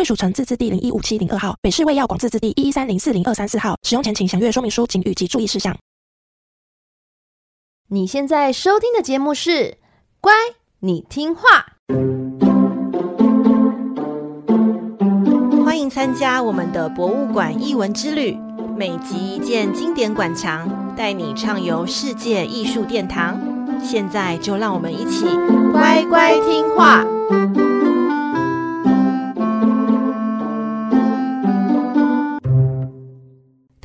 卫署城自治地零一五七零二号，北市卫药广自治地一一三零四零二三四号。使用前请详阅说明书、及注意事项。你现在收听的节目是《乖，你听话》，欢迎参加我们的博物馆艺文之旅，每集一件经典馆藏，带你畅游世界艺术殿堂。现在就让我们一起乖乖听画。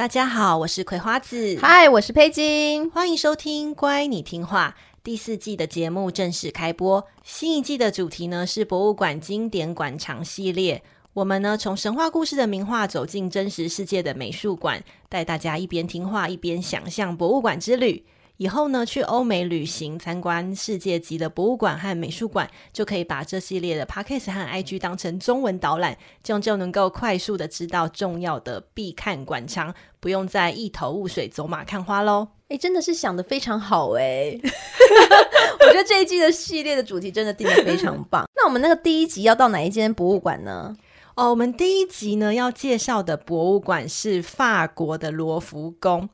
大家好，我是葵花子。嗨，我是佩金。欢迎收听《乖，你听话》第四季的节目正式开播。新一季的主题呢是博物馆经典馆藏系列。我们呢从神话故事的名画走进真实世界的美术馆，带大家一边听话一边想象博物馆之旅。以后呢，去欧美旅行参观世界级的博物馆和美术馆，就可以把这系列的 Podcast 和 IG 当成中文导览，这样就能够快速的知道重要的必看馆藏，不用再一头雾水走马看花喽。哎，真的是想的非常好哎！我觉得这一季的系列的主题真的定的非常棒。那我们那个第一集要到哪一间博物馆呢？哦，我们第一集呢要介绍的博物馆是法国的罗浮宫。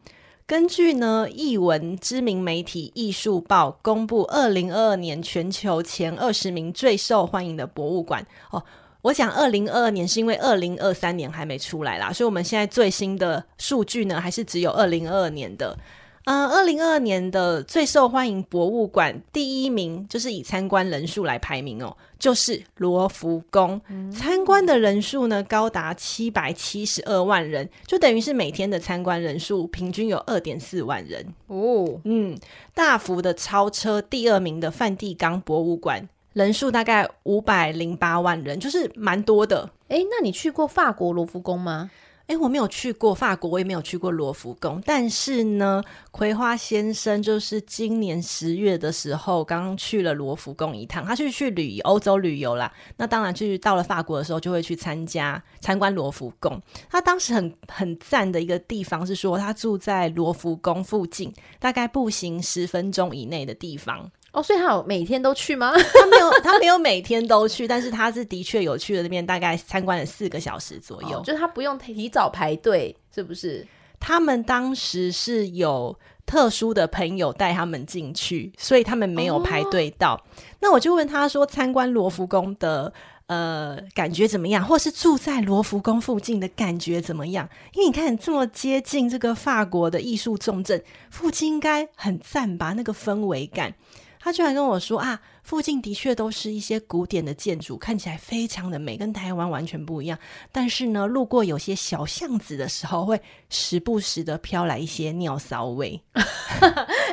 根据呢，译文知名媒体《艺术报》公布，二零二二年全球前二十名最受欢迎的博物馆哦。我讲二零二二年是因为二零二三年还没出来啦，所以我们现在最新的数据呢，还是只有二零二二年的。嗯，二零二二年的最受欢迎博物馆第一名，就是以参观人数来排名哦，就是罗浮宫。嗯、参观的人数呢，高达七百七十二万人，就等于是每天的参观人数平均有二点四万人哦。嗯，大幅的超车第二名的梵蒂冈博物馆，人数大概五百零八万人，就是蛮多的。诶，那你去过法国罗浮宫吗？哎，我没有去过法国，我也没有去过罗浮宫。但是呢，葵花先生就是今年十月的时候刚刚去了罗浮宫一趟，他去去旅欧洲旅游啦。那当然，就是到了法国的时候，就会去参加参观罗浮宫。他当时很很赞的一个地方是说，他住在罗浮宫附近，大概步行十分钟以内的地方。哦，所以他有每天都去吗？他没有，他没有每天都去，但是他是的确有去了那边，大概参观了四个小时左右。哦，就是他不用提早排队，是不是？他们当时是有特殊的朋友带他们进去，所以他们没有排队到。哦。那我就问他说，参观罗浮宫的呃感觉怎么样，或是住在罗浮宫附近的感觉怎么样？因为你看这么接近这个法国的艺术重镇，附近应该很赞吧？那个氛围感。他居然跟我说啊，附近的确都是一些古典的建筑，看起来非常的美，跟台湾完全不一样。但是呢，路过有些小巷子的时候，会时不时的飘来一些尿骚味。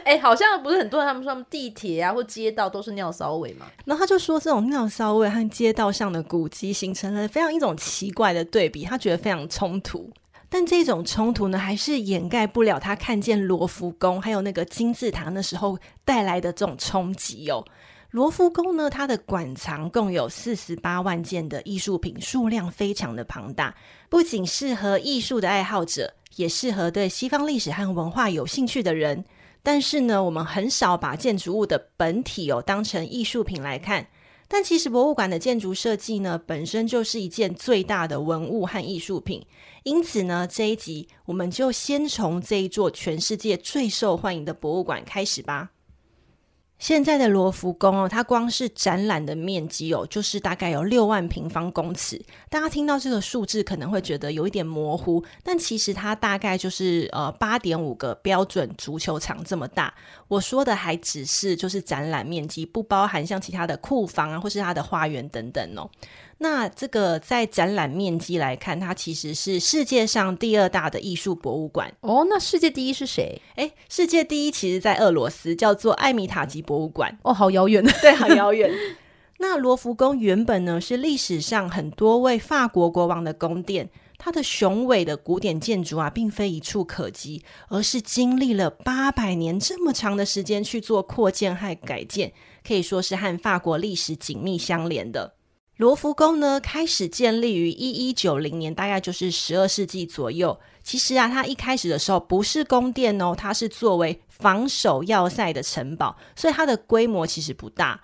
哎、欸，好像不是很多人他们说，他们地铁啊或街道都是尿骚味嘛。然后他就说，这种尿骚味和街道上的古迹形成了非常一种奇怪的对比，他觉得非常冲突。但这种冲突呢，还是掩盖不了他看见罗浮宫还有那个金字塔的时候带来的这种冲击哦。罗浮宫呢，它的馆藏共有四十八万件的艺术品，数量非常的庞大，不仅适合艺术的爱好者，也适合对西方历史和文化有兴趣的人。但是呢，我们很少把建筑物的本体哦当成艺术品来看。但其实博物馆的建筑设计呢，本身就是一件最大的文物和艺术品。因此呢，这一集我们就先从这一座全世界最受欢迎的博物馆开始吧。现在的罗浮宫哦，它光是展览的面积哦，就是大概有六万平方公尺。大家听到这个数字可能会觉得有一点模糊，但其实它大概就是呃八点五个标准足球场这么大。我说的还只是就是展览面积，不包含像其他的库房啊，或是它的花园等等哦。那这个在展览面积来看，它其实是世界上第二大的艺术博物馆哦。那世界第一是谁？诶，世界第一其实在俄罗斯，叫做艾米塔吉博物馆。哦，好遥远，对，好遥远。那罗浮宫原本呢是历史上很多位法国国王的宫殿，它的雄伟的古典建筑啊，并非一触可及，而是经历了八百年这么长的时间去做扩建和改建，可以说是和法国历史紧密相连的。罗浮宫呢，开始建立于一一九零年，大概就是十二世纪左右。其实啊，它一开始的时候不是宫殿哦，它是作为防守要塞的城堡，所以它的规模其实不大。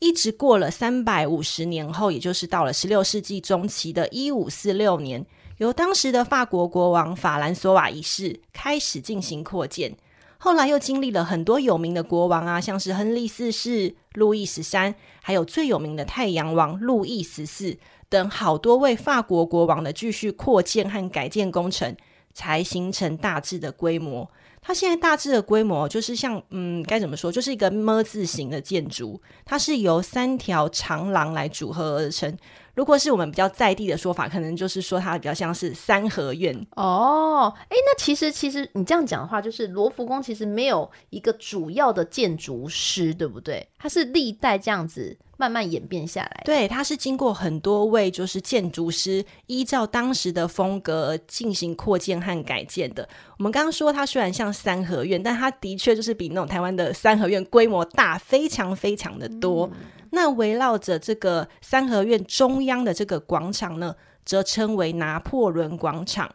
一直过了三百五十年后，也就是到了十六世纪中期的一五四六年，由当时的法国国王法兰索瓦一世开始进行扩建。后来又经历了很多有名的国王啊，像是亨利四世、路易十三，还有最有名的太阳王路易十四等好多位法国国王的继续扩建和改建工程，才形成大致的规模。它现在大致的规模就是像，嗯，该怎么说，就是一个么字形的建筑，它是由三条长廊来组合而成。如果是我们比较在地的说法，可能就是说它比较像是三合院哦。哎，那其实其实你这样讲的话，就是罗浮宫其实没有一个主要的建筑师，对不对？它是历代这样子。慢慢演变下来，对，它是经过很多位就是建筑师依照当时的风格进行扩建和改建的。我们刚刚说它虽然像三合院，但它的确就是比那种台湾的三合院规模大，非常非常的多。嗯、那围绕着这个三合院中央的这个广场呢，则称为拿破仑广场。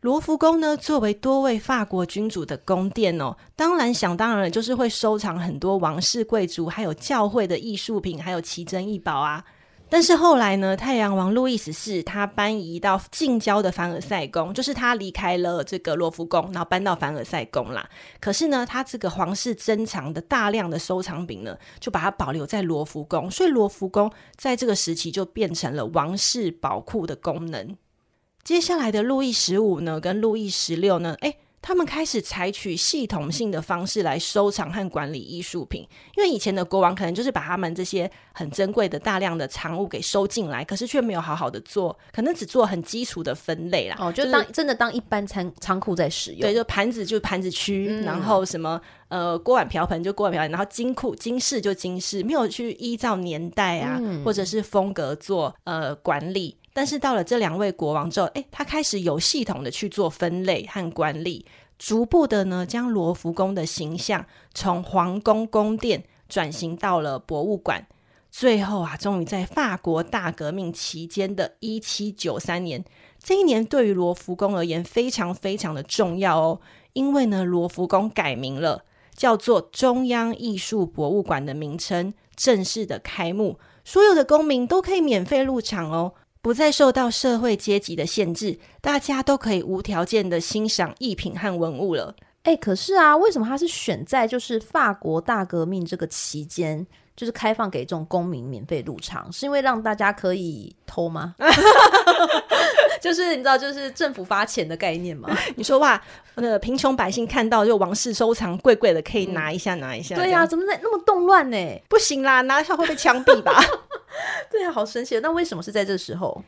罗浮宫呢，作为多位法国君主的宫殿哦，当然想当然了，就是会收藏很多王室贵族还有教会的艺术品，还有奇珍异宝啊。但是后来呢，太阳王路易十四他搬移到近郊的凡尔赛宫，就是他离开了这个罗浮宫，然后搬到凡尔赛宫啦。可是呢，他这个皇室珍藏的大量的收藏品呢，就把它保留在罗浮宫，所以罗浮宫在这个时期就变成了王室宝库的功能。接下来的路易十五呢，跟路易十六呢，诶，他们开始采取系统性的方式来收藏和管理艺术品。因为以前的国王可能就是把他们这些很珍贵的大量的藏物给收进来，可是却没有好好的做，可能只做很基础的分类啦。哦，就当、就是、真的当一般仓仓库在使用。对，就盘子就盘子区，嗯、然后什么呃锅碗瓢盆就锅碗瓢盆，然后金库金饰就金饰，没有去依照年代啊、嗯、或者是风格做呃管理。但是到了这两位国王之后，诶，他开始有系统的去做分类和管理，逐步的呢，将罗浮宫的形象从皇宫宫殿转型到了博物馆。最后啊，终于在法国大革命期间的一七九三年，这一年对于罗浮宫而言非常非常的重要哦，因为呢，罗浮宫改名了，叫做中央艺术博物馆的名称正式的开幕，所有的公民都可以免费入场哦。不再受到社会阶级的限制，大家都可以无条件的欣赏艺品和文物了。哎、可是啊，为什么他是选在就是法国大革命这个期间，就是开放给这种公民免费入场？是因为让大家可以偷吗？就是你知道，就是政府发钱的概念嘛？你说哇，那个贫穷百姓看到就王室收藏贵贵的，可以拿一下，嗯、拿一下。对呀、啊，怎么在那么动乱呢？不行啦，拿一下会被枪毙吧？对啊，好神奇！那为什么是在这时候？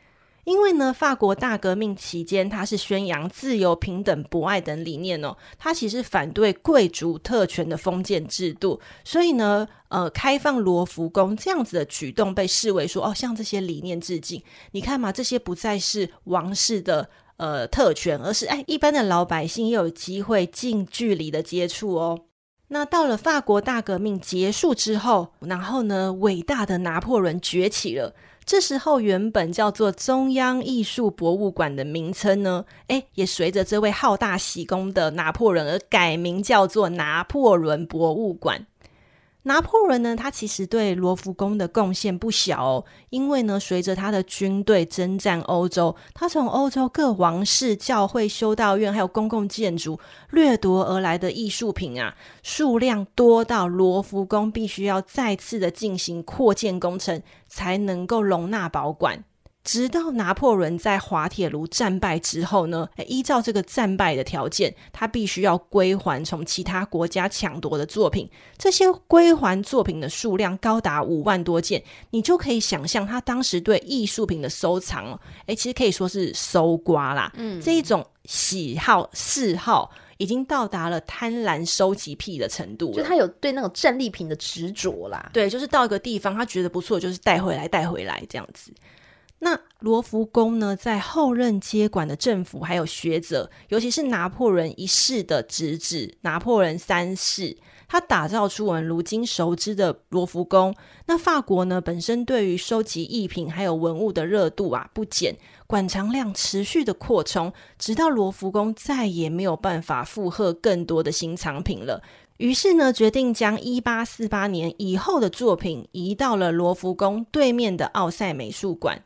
因为呢，法国大革命期间，他是宣扬自由、平等、博爱等理念哦。他其实反对贵族特权的封建制度，所以呢，呃，开放罗浮宫这样子的举动被视为说，哦，向这些理念致敬。你看嘛，这些不再是王室的呃特权，而是哎，一般的老百姓也有机会近距离的接触哦。那到了法国大革命结束之后，然后呢，伟大的拿破仑崛起了。这时候，原本叫做中央艺术博物馆的名称呢，诶，也随着这位好大喜功的拿破仑而改名，叫做拿破仑博物馆。拿破仑呢，他其实对罗浮宫的贡献不小哦，因为呢，随着他的军队征战欧洲，他从欧洲各王室、教会、修道院还有公共建筑掠夺而来的艺术品啊，数量多到罗浮宫必须要再次的进行扩建工程，才能够容纳保管。直到拿破仑在滑铁卢战败之后呢，依照这个战败的条件，他必须要归还从其他国家抢夺的作品。这些归还作品的数量高达五万多件，你就可以想象他当时对艺术品的收藏哦，诶，其实可以说是搜刮啦。嗯，这一种喜好嗜好已经到达了贪婪收集癖的程度了。就他有对那种战利品的执着啦。对，就是到一个地方，他觉得不错，就是带回来，带回来这样子。那罗浮宫呢，在后任接管的政府还有学者，尤其是拿破仑一世的侄子拿破仑三世。他打造出我们如今熟知的罗浮宫。那法国呢，本身对于收集艺品还有文物的热度啊不减，馆藏量持续的扩充，直到罗浮宫再也没有办法负荷更多的新藏品了。于是呢，决定将一八四八年以后的作品移到了罗浮宫对面的奥赛美术馆。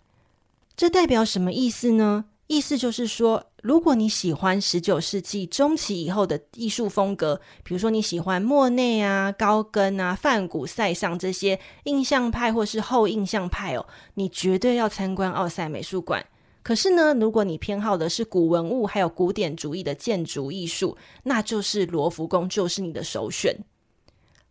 这代表什么意思呢？意思就是说，如果你喜欢十九世纪中期以后的艺术风格，比如说你喜欢莫内啊、高更啊、梵谷、塞尚这些印象派或是后印象派哦，你绝对要参观奥赛美术馆。可是呢，如果你偏好的是古文物还有古典主义的建筑艺术，那就是罗浮宫就是你的首选。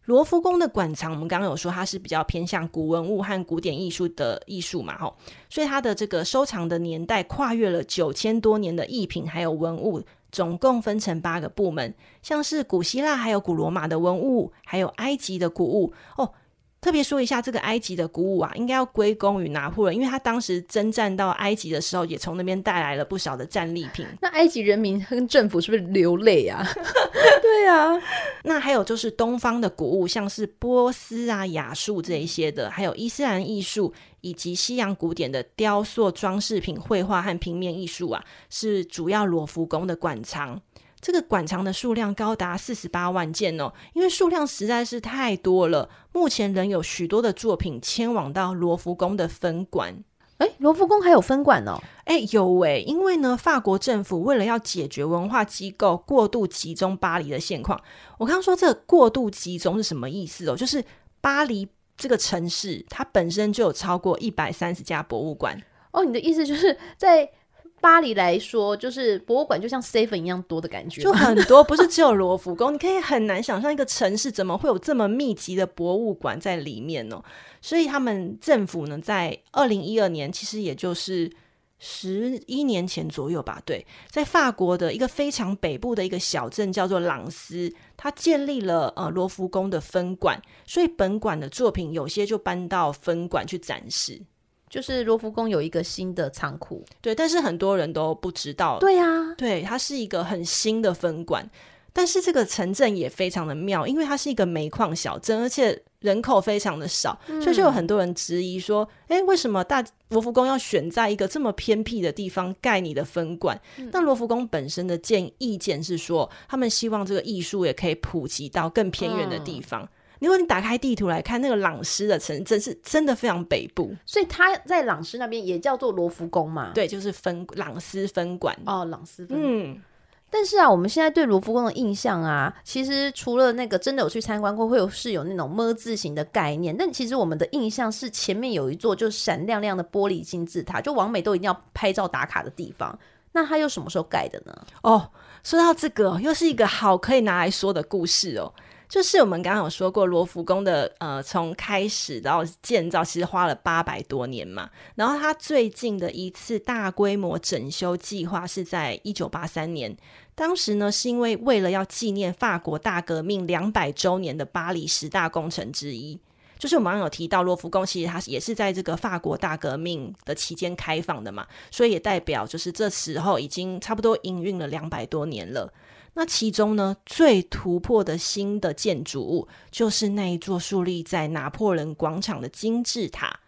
罗浮宫的馆藏，我们刚刚有说它是比较偏向古文物和古典艺术的艺术嘛，吼，所以它的这个收藏的年代跨越了九千多年的艺品还有文物，总共分成八个部门，像是古希腊还有古罗马的文物，还有埃及的古物哦。特别说一下，这个埃及的古物啊，应该要归功于拿破仑，因为他当时征战到埃及的时候，也从那边带来了不少的战利品。那埃及人民跟政府是不是流泪啊？对啊。那还有就是东方的古物，像是波斯啊、亚述这一些的，还有伊斯兰艺术以及西洋古典的雕塑、装饰品、绘画和平面艺术啊，是主要罗浮宫的馆藏。这个馆藏的数量高达四十八万件哦，因为数量实在是太多了。目前仍有许多的作品迁往到罗浮宫的分馆。诶，罗浮宫还有分馆哦？诶，有诶，因为呢，法国政府为了要解决文化机构过度集中巴黎的现况，我刚刚说这个过度集中是什么意思哦？就是巴黎这个城市它本身就有超过一百三十家博物馆哦。你的意思就是在。巴黎来说，就是博物馆就像 seven 一样多的感觉，就很多，不是只有罗浮宫。你可以很难想象一个城市怎么会有这么密集的博物馆在里面哦。所以他们政府呢，在二零一二年，其实也就是十一年前左右吧，对，在法国的一个非常北部的一个小镇叫做朗斯，他建立了呃罗浮宫的分馆，所以本馆的作品有些就搬到分馆去展示。就是罗浮宫有一个新的仓库，对，但是很多人都不知道。对呀、啊，对，它是一个很新的分馆，但是这个城镇也非常的妙，因为它是一个煤矿小镇，而且人口非常的少，嗯、所以就有很多人质疑说，诶，为什么大罗浮宫要选在一个这么偏僻的地方盖你的分馆？那、嗯、罗浮宫本身的建意见是说，他们希望这个艺术也可以普及到更偏远的地方。嗯如果你打开地图来看，那个朗诗的城镇是真的非常北部，所以它在朗诗那边也叫做罗浮宫嘛？对，就是分朗斯分馆哦，朗斯分馆。嗯，但是啊，我们现在对罗浮宫的印象啊，其实除了那个真的有去参观过，会有是有那种么字形的概念，但其实我们的印象是前面有一座就闪亮亮的玻璃金字塔，就往美都一定要拍照打卡的地方。那它又什么时候盖的呢？哦，说到这个，又是一个好可以拿来说的故事哦。就是我们刚刚有说过，罗浮宫的呃，从开始到建造，其实花了八百多年嘛。然后它最近的一次大规模整修计划是在一九八三年，当时呢是因为为了要纪念法国大革命两百周年的巴黎十大工程之一。就是我们刚刚有提到，罗浮宫其实它也是在这个法国大革命的期间开放的嘛，所以也代表就是这时候已经差不多营运了两百多年了。那其中呢，最突破的新的建筑物，就是那一座树立在拿破仑广场的金字塔。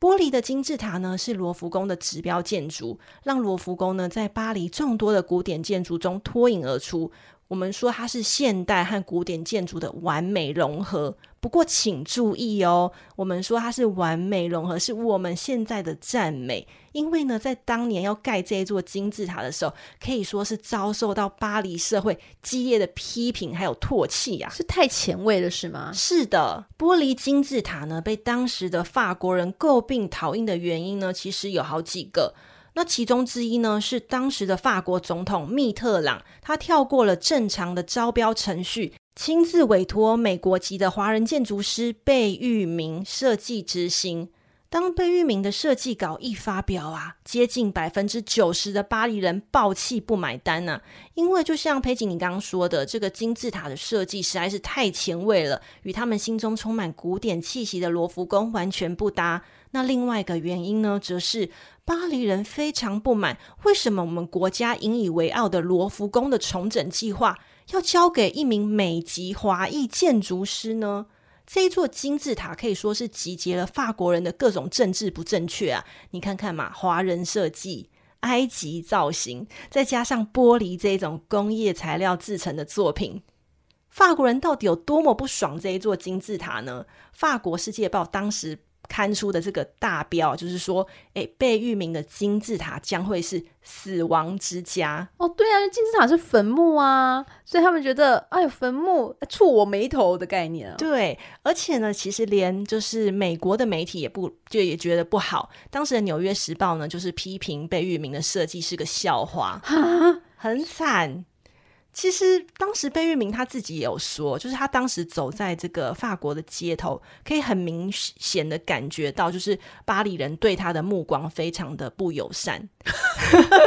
玻璃的金字塔呢，是罗浮宫的指标建筑，让罗浮宫呢在巴黎众多的古典建筑中脱颖而出。我们说它是现代和古典建筑的完美融合。不过，请注意哦，我们说它是完美融合，是我们现在的赞美。因为呢，在当年要盖这一座金字塔的时候，可以说是遭受到巴黎社会激烈的批评还有唾弃啊，是太前卫了，是吗？是的，玻璃金字塔呢，被当时的法国人诟病讨厌的原因呢，其实有好几个。那其中之一呢，是当时的法国总统密特朗，他跳过了正常的招标程序，亲自委托美国籍的华人建筑师贝聿铭设计执行。当贝聿铭的设计稿一发表啊，接近百分之九十的巴黎人爆气不买单呢、啊。因为就像佩锦你刚刚说的，这个金字塔的设计实在是太前卫了，与他们心中充满古典气息的罗浮宫完全不搭。那另外一个原因呢，则是巴黎人非常不满，为什么我们国家引以为傲的罗浮宫的重整计划要交给一名美籍华裔建筑师呢？这一座金字塔可以说是集结了法国人的各种政治不正确啊！你看看嘛，华人设计、埃及造型，再加上玻璃这种工业材料制成的作品，法国人到底有多么不爽这一座金字塔呢？法国世界报当时。刊出的这个大标就是说，诶，贝聿铭的金字塔将会是死亡之家。哦，对啊，金字塔是坟墓啊，所以他们觉得，哎呦，坟墓触我眉头的概念啊。对，而且呢，其实连就是美国的媒体也不就也觉得不好。当时的《纽约时报》呢，就是批评贝聿铭的设计是个笑话，哈很惨。其实当时贝聿铭他自己也有说，就是他当时走在这个法国的街头，可以很明显的感觉到，就是巴黎人对他的目光非常的不友善，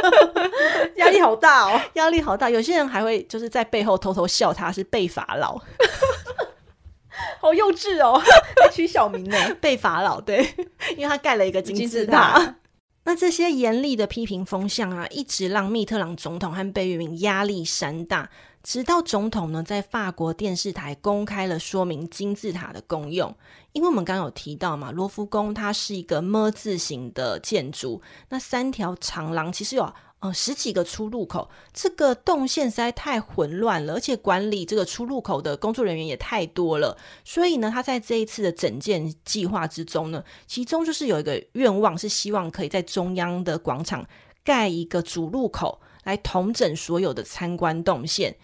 压力好大哦，压力好大。有些人还会就是在背后偷偷笑他是贝法老，好幼稚哦，还取小名呢，贝法老，对，因为他盖了一个金字塔。那这些严厉的批评风向啊，一直让密特朗总统和贝聿铭压力山大，直到总统呢在法国电视台公开了说明金字塔的功用。因为我们刚刚有提到嘛，罗浮宫它是一个么字形的建筑，那三条长廊其实有。呃，十几个出入口，这个动线实在太混乱了，而且管理这个出入口的工作人员也太多了。所以呢，他在这一次的整建计划之中呢，其中就是有一个愿望，是希望可以在中央的广场盖一个主入口，来统整所有的参观动线。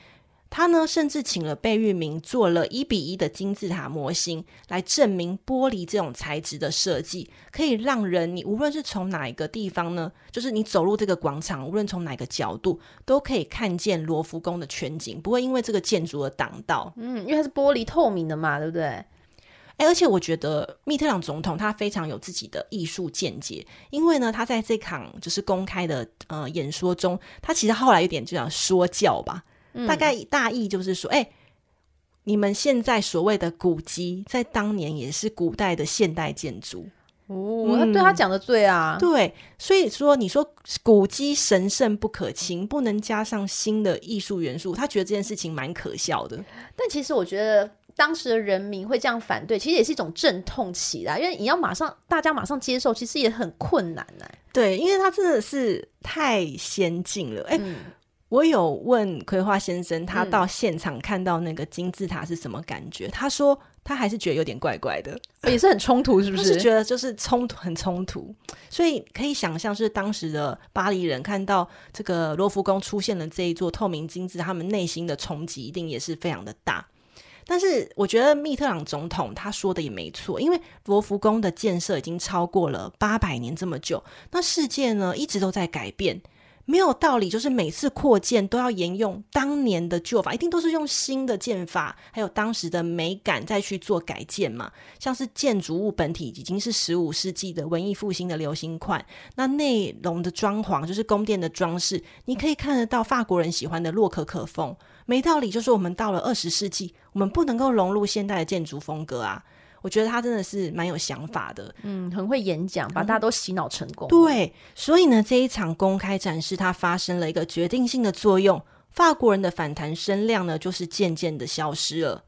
他呢，甚至请了贝聿铭做了一比一的金字塔模型，来证明玻璃这种材质的设计可以让人，你无论是从哪一个地方呢，就是你走入这个广场，无论从哪个角度，都可以看见罗浮宫的全景，不会因为这个建筑而挡到。嗯，因为它是玻璃透明的嘛，对不对？哎，而且我觉得密特朗总统他非常有自己的艺术见解，因为呢，他在这场就是公开的呃演说中，他其实后来有点就想说教吧。大概大意就是说，哎、欸，你们现在所谓的古迹，在当年也是古代的现代建筑哦。他、嗯、对他讲的对啊，对，所以说你说古迹神圣不可侵，不能加上新的艺术元素，他觉得这件事情蛮可笑的。但其实我觉得当时的人民会这样反对，其实也是一种阵痛期啦，因为你要马上大家马上接受，其实也很困难呢。对，因为他真的是太先进了，哎、欸。嗯我有问葵花先生，他到现场看到那个金字塔是什么感觉？嗯、他说他还是觉得有点怪怪的，也是很冲突，是不是？是觉得就是冲突，很冲突。所以可以想象，是当时的巴黎人看到这个罗浮宫出现了这一座透明金字，他们内心的冲击一定也是非常的大。但是我觉得密特朗总统他说的也没错，因为罗浮宫的建设已经超过了八百年这么久，那世界呢一直都在改变。没有道理，就是每次扩建都要沿用当年的旧法，一定都是用新的建法，还有当时的美感再去做改建嘛。像是建筑物本体已经是十五世纪的文艺复兴的流行款，那内容的装潢就是宫殿的装饰，你可以看得到法国人喜欢的洛可可风。没道理，就是我们到了二十世纪，我们不能够融入现代的建筑风格啊。我觉得他真的是蛮有想法的，嗯，很会演讲，把大家都洗脑成功。对，所以呢，这一场公开展示，它发生了一个决定性的作用，法国人的反弹声量呢，就是渐渐的消失了。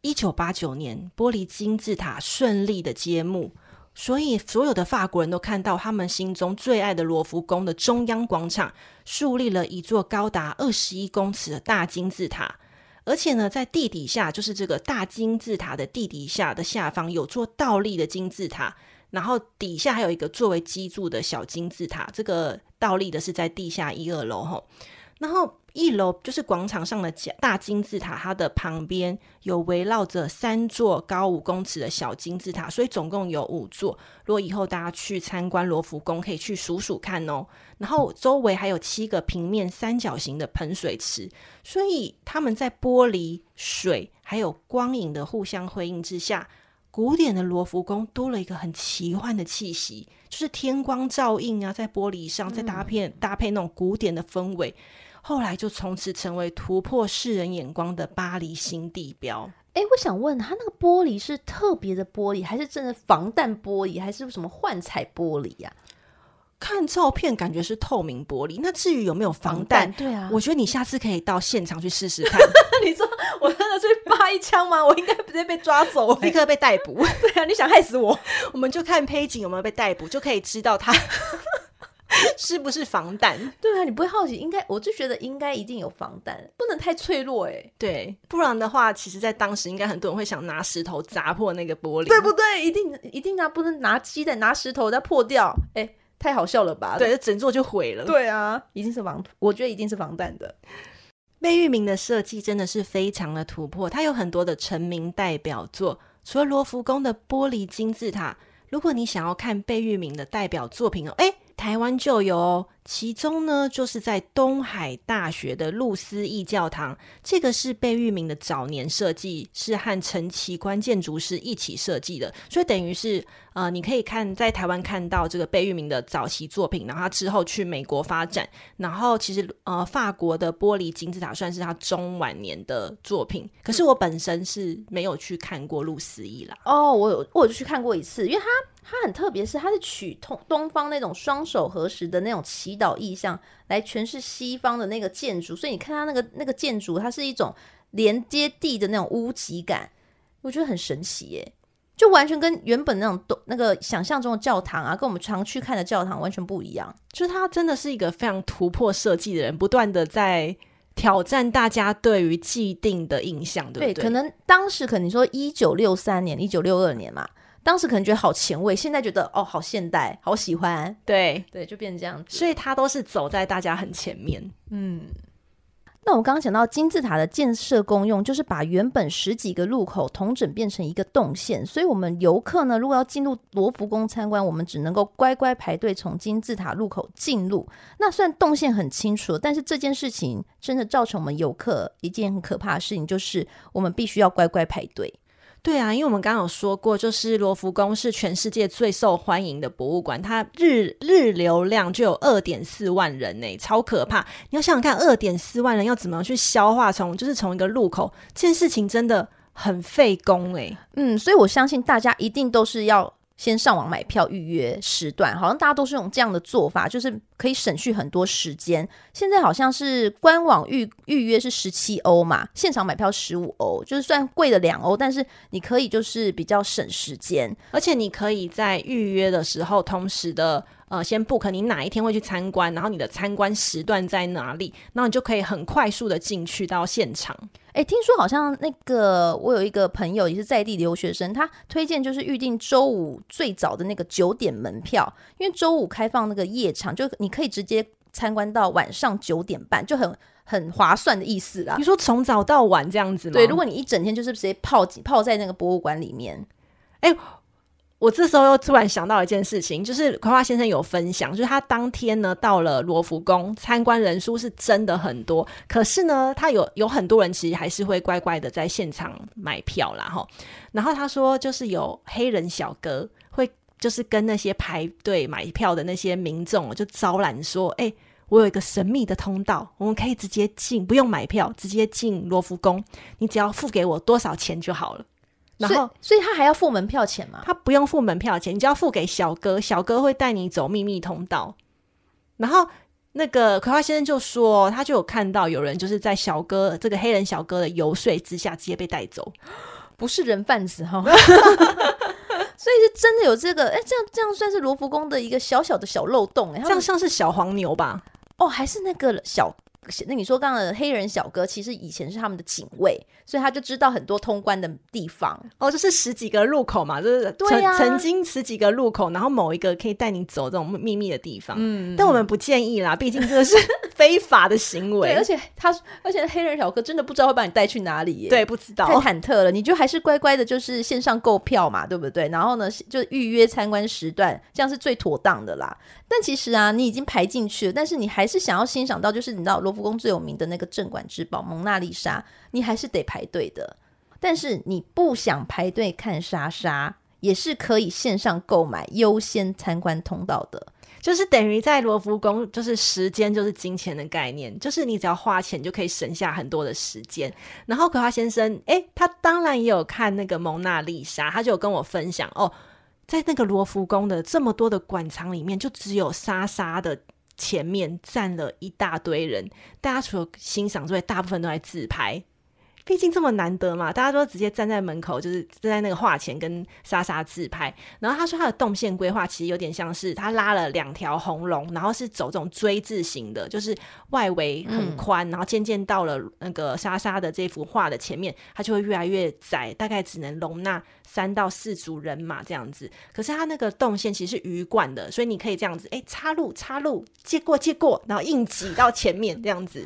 一九八九年，玻璃金字塔顺利的揭幕，所以所有的法国人都看到他们心中最爱的罗浮宫的中央广场，树立了一座高达二十一公尺的大金字塔。而且呢，在地底下，就是这个大金字塔的地底下的下方，有座倒立的金字塔，然后底下还有一个作为基柱的小金字塔。这个倒立的是在地下一二楼吼，然后。一楼就是广场上的大金字塔，它的旁边有围绕着三座高五公尺的小金字塔，所以总共有五座。如果以后大家去参观罗浮宫，可以去数数看哦。然后周围还有七个平面三角形的喷水池，所以他们在玻璃、水还有光影的互相辉映之下，古典的罗浮宫多了一个很奇幻的气息，就是天光照映啊，在玻璃上，再搭配、搭配那种古典的氛围，后来就从此成为突破世人眼光的巴黎新地标。哎，我想问，它那个玻璃是特别的玻璃，还是真的防弹玻璃，还是什么幻彩玻璃呀、啊？看照片感觉是透明玻璃，那至于有没有防弹？对啊，我觉得你下次可以到现场去试试看。你说我真的去发一枪吗？我应该直接被抓走，立刻被逮捕。对啊，你想害死我？我们就看配景有没有被逮捕，就可以知道它 是不是防弹。对啊，你不会好奇？应该，我就觉得应该一定有防弹，不能太脆弱哎、欸。对，不然的话，其实在当时应该很多人会想拿石头砸破那个玻璃，对不对？一定一定拿，不能拿鸡蛋，拿石头再破掉。哎。太好笑了吧？对，整座就毁了。对啊，一定是防，我觉得一定是防弹的。贝聿铭的设计真的是非常的突破，它有很多的成名代表作，除了罗浮宫的玻璃金字塔，如果你想要看贝聿铭的代表作品哦，哎，台湾就有。其中呢，就是在东海大学的路思义教堂，这个是贝聿铭的早年设计，是和陈其宽建筑师一起设计的，所以等于是呃，你可以看在台湾看到这个贝聿铭的早期作品，然后他之后去美国发展，然后其实呃，法国的玻璃金字塔算是他中晚年的作品，可是我本身是没有去看过路思义啦。哦，我有我有去看过一次，因为他他很特别，是它是取东东方那种双手合十的那种。祈祷意象来诠释西方的那个建筑，所以你看它那个那个建筑，它是一种连接地的那种屋脊感，我觉得很神奇耶，就完全跟原本那种东那个想象中的教堂啊，跟我们常去看的教堂完全不一样。就是他真的是一个非常突破设计的人，不断的在挑战大家对于既定的印象，对不对？对，可能当时可能你说一九六三年、一九六二年嘛。当时可能觉得好前卫，现在觉得哦，好现代，好喜欢，对对，就变成这样子。所以他都是走在大家很前面。嗯，那我刚刚讲到金字塔的建设功用，就是把原本十几个路口统整变成一个动线。所以，我们游客呢，如果要进入罗浮宫参观，我们只能够乖乖排队从金字塔入口进入。那虽然动线很清楚，但是这件事情真的造成我们游客一件很可怕的事情，就是我们必须要乖乖排队。对啊，因为我们刚刚有说过，就是罗浮宫是全世界最受欢迎的博物馆，它日日流量就有二点四万人呢，超可怕！你要想想看，二点四万人要怎么样去消化从就是从一个路口，这件事情真的很费工哎。嗯，所以我相信大家一定都是要。先上网买票预约时段，好像大家都是用这样的做法，就是可以省去很多时间。现在好像是官网预预约是十七欧嘛，现场买票十五欧，就是算贵了两欧，但是你可以就是比较省时间，而且你可以在预约的时候同时的。呃，先 book 你哪一天会去参观，然后你的参观时段在哪里，然后你就可以很快速的进去到现场。哎，听说好像那个我有一个朋友也是在地留学生，他推荐就是预定周五最早的那个九点门票，因为周五开放那个夜场，就你可以直接参观到晚上九点半，就很很划算的意思啦。你说从早到晚这样子吗？对，如果你一整天就是直接泡泡在那个博物馆里面，哎。我这时候又突然想到一件事情，就是葵花先生有分享，就是他当天呢到了罗浮宫参观人数是真的很多，可是呢，他有有很多人其实还是会乖乖的在现场买票啦齁。然后他说，就是有黑人小哥会就是跟那些排队买票的那些民众就招揽说，哎，我有一个神秘的通道，我们可以直接进，不用买票，直接进罗浮宫，你只要付给我多少钱就好了。然后，所以他还要付门票钱吗？他不用付门票钱，你就要付给小哥，小哥会带你走秘密通道。然后，那个葵花先生就说，他就有看到有人就是在小哥这个黑人小哥的游说之下，直接被带走，不是人贩子哈。所以是真的有这个，哎，这样这样算是罗浮宫的一个小小的小漏洞，哎，这样像是小黄牛吧？哦，还是那个小。那你说刚刚的黑人小哥，其实以前是他们的警卫，所以他就知道很多通关的地方。哦，就是十几个路口嘛，就是曾、啊、曾经十几个路口，然后某一个可以带你走这种秘密的地方。嗯，但我们不建议啦，毕竟这个是非法的行为。对，而且他，而且黑人小哥真的不知道会把你带去哪里耶。对，不知道，太忐忑了。你就还是乖乖的，就是线上购票嘛，对不对？然后呢，就预约参观时段，这样是最妥当的啦。但其实啊，你已经排进去了，但是你还是想要欣赏到，就是你知道罗浮宫最有名的那个镇馆之宝蒙娜丽莎，你还是得排队的。但是你不想排队看莎莎，也是可以线上购买优先参观通道的。就是等于在罗浮宫，就是时间就是金钱的概念，就是你只要花钱就可以省下很多的时间。然后葵花先生，哎，他当然也有看那个蒙娜丽莎，他就有跟我分享哦，在那个罗浮宫的这么多的馆藏里面，就只有莎莎的前面站了一大堆人，大家除了欣赏之外，大部分都在自拍。毕竟这么难得嘛，大家都直接站在门口，就是站在那个画前跟莎莎自拍。然后他说他的动线规划其实有点像是他拉了两条红龙，然后是走这种锥字形的，就是外围很宽，嗯、然后渐渐到了那个莎莎的这幅画的前面，它就会越来越窄，大概只能容纳三到四组人马这样子。可是他那个动线其实是鱼贯的，所以你可以这样子，哎，插入插入，借过借过，然后硬挤到前面这样子。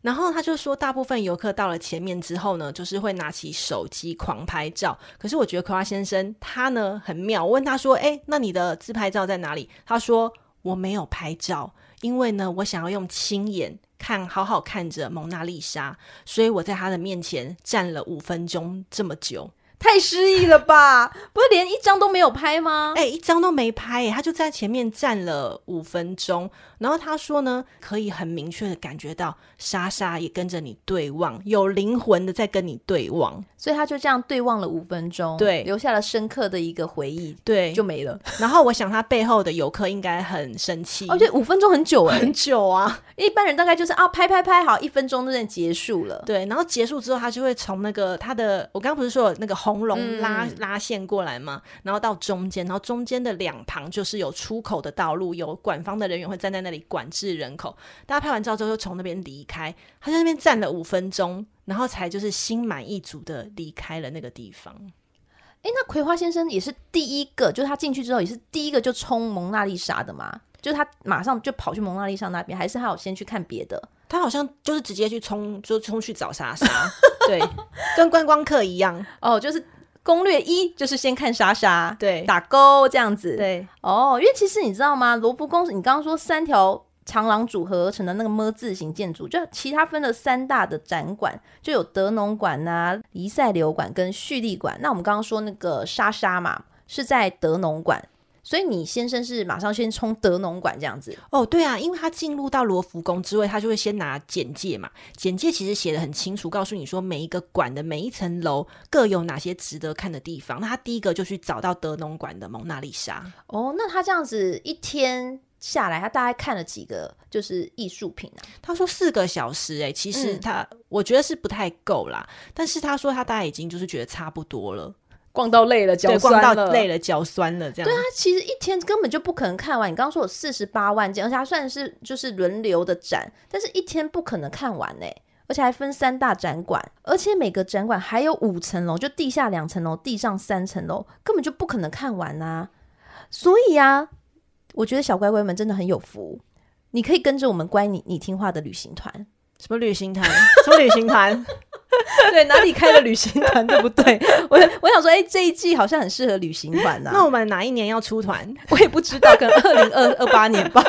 然后他就说，大部分游客到了前面之后呢，就是会拿起手机狂拍照。可是我觉得葵花先生他呢很妙，我问他说：“哎，那你的自拍照在哪里？”他说：“我没有拍照，因为呢，我想要用亲眼看，好好看着蒙娜丽莎，所以我在他的面前站了五分钟这么久。”太失意了吧？不是连一张都没有拍吗？哎、欸，一张都没拍，哎，他就在前面站了五分钟。然后他说呢，可以很明确的感觉到莎莎也跟着你对望，有灵魂的在跟你对望，所以他就这样对望了五分钟，对，留下了深刻的一个回忆，对，就没了。然后我想他背后的游客应该很生气，哦，对，五分钟很久哎，很久啊，一般人大概就是啊，拍拍拍，好，一分钟就这样结束了，对，然后结束之后，他就会从那个他的，我刚刚不是说有那个红龙拉、嗯、拉线过来嘛，然后到中间，然后中间的两旁就是有出口的道路，有管方的人员会站在那里管制人口。大家拍完照之后，就从那边离开。他在那边站了五分钟，然后才就是心满意足的离开了那个地方。哎，那葵花先生也是第一个，就是他进去之后也是第一个就冲蒙娜丽莎的嘛？就是他马上就跑去蒙娜丽莎那边，还是他有先去看别的？他好像就是直接去冲，就冲去找莎莎，对，跟观光客一样哦，就是。攻略一就是先看莎莎，对，打勾这样子，对，哦，因为其实你知道吗？罗浮宫，你刚刚说三条长廊组合而成的那个么字形建筑，就其他分了三大的展馆，就有德农馆呐、黎塞留馆跟蓄力馆。那我们刚刚说那个莎莎嘛，是在德农馆。所以你先生是马上先冲德农馆这样子哦？对啊，因为他进入到罗浮宫之位，他就会先拿简介嘛。简介其实写的很清楚，告诉你说每一个馆的每一层楼各有哪些值得看的地方。那他第一个就去找到德农馆的蒙娜丽莎。哦，那他这样子一天下来，他大概看了几个就是艺术品啊？他说四个小时，欸，哎，其实他，嗯，我觉得是不太够啦。但是他说他大概已经就是觉得差不多了。逛到累了，脚酸了，逛到累了，脚酸了，这样。对啊，其实一天根本就不可能看完。你刚刚说有四十八万件，而且它算是就是轮流的展，但是一天不可能看完呢。而且还分三大展馆，而且每个展馆还有五层楼，就地下两层楼，地上三层楼，根本就不可能看完啊。所以啊，我觉得小乖乖们真的很有福，你可以跟着我们乖你你听话的旅行团。什么旅行团？什么旅行团？对，哪里开了旅行团，对不对？我我想说，哎、欸，这一季好像很适合旅行团呐。那我们哪一年要出团？我也不知道，可能二零二二八年吧。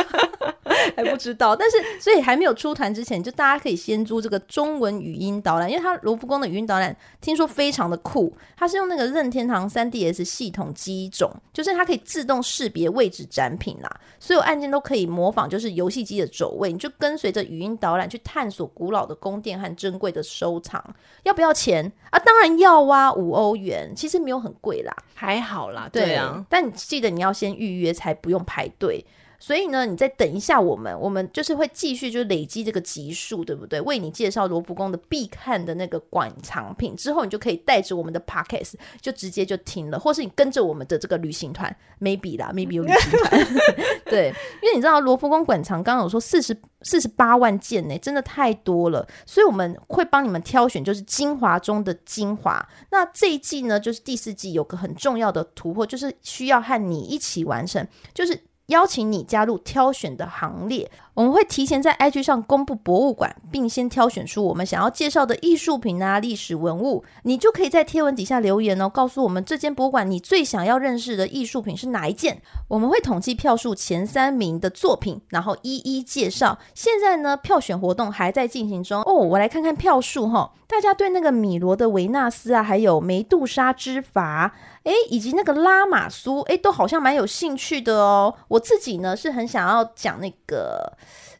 还不知道，但是所以还没有出团之前，就大家可以先租这个中文语音导览，因为它罗浮宫的语音导览听说非常的酷，它是用那个任天堂 3DS 系统机种，就是它可以自动识别位置展品啦，所有按键都可以模仿，就是游戏机的走位，你就跟随着语音导览去探索古老的宫殿和珍贵的收藏。要不要钱啊？当然要啊，五欧元，其实没有很贵啦，还好啦，对啊。对，但你记得你要先预约，才不用排队。所以呢，你再等一下，我们我们就是会继续就累积这个集数，对不对？为你介绍罗浮宫的必看的那个馆藏品之后，你就可以带着我们的 podcast 就直接就听了，或是你跟着我们的这个旅行团，maybe 啦，maybe 有旅行团，对，因为你知道罗浮宫馆藏刚刚有说四十四十八万件呢，真的太多了，所以我们会帮你们挑选就是精华中的精华。那这一季呢，就是第四季有个很重要的突破，就是需要和你一起完成，就是。邀请你加入挑选的行列。我们会提前在 IG 上公布博物馆，并先挑选出我们想要介绍的艺术品啊、历史文物。你就可以在贴文底下留言哦，告诉我们这间博物馆你最想要认识的艺术品是哪一件。我们会统计票数前三名的作品，然后一一介绍。现在呢，票选活动还在进行中哦。我来看看票数哈、大家对那个米罗的维纳斯啊，还有梅杜莎之筏，诶，以及那个拉玛苏，诶，都好像蛮有兴趣的哦。我自己呢是很想要讲那个。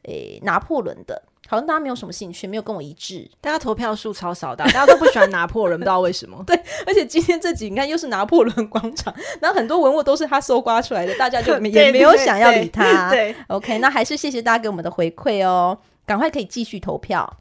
诶，拿破仑的，好像大家没有什么兴趣，没有跟我一致。大家投票数超少的，大家都不喜欢拿破仑，不知道为什么。对，而且今天这集你看又是拿破仑广场，然后很多文物都是他搜刮出来的，大家就 也没有想要理他。对，对，对，对，OK，那还是谢谢大家给我们的回馈哦，赶快可以继续投票。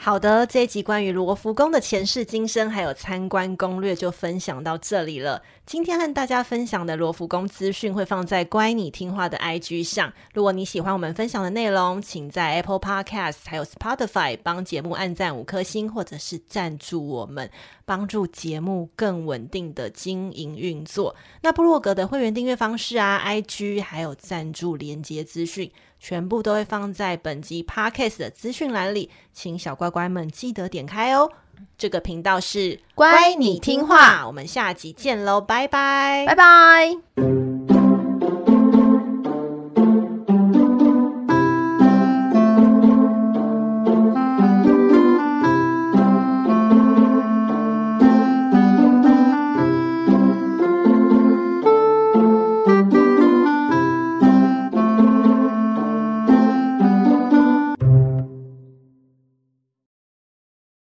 好的，这一集关于罗浮宫的前世今生还有参观攻略就分享到这里了。今天和大家分享的罗浮宫资讯会放在乖你听话的 IG 上。如果你喜欢我们分享的内容，请在 Apple Podcast 还有 Spotify 帮节目按赞五颗星，或者是赞助我们，帮助节目更稳定的经营运作。那部落格的会员订阅方式啊，IG 还有赞助连接资讯。全部都会放在本集 Podcast 的资讯栏里，请小乖乖们记得点开哦。这个频道是乖你听话，我们下集见喽，拜拜，拜拜。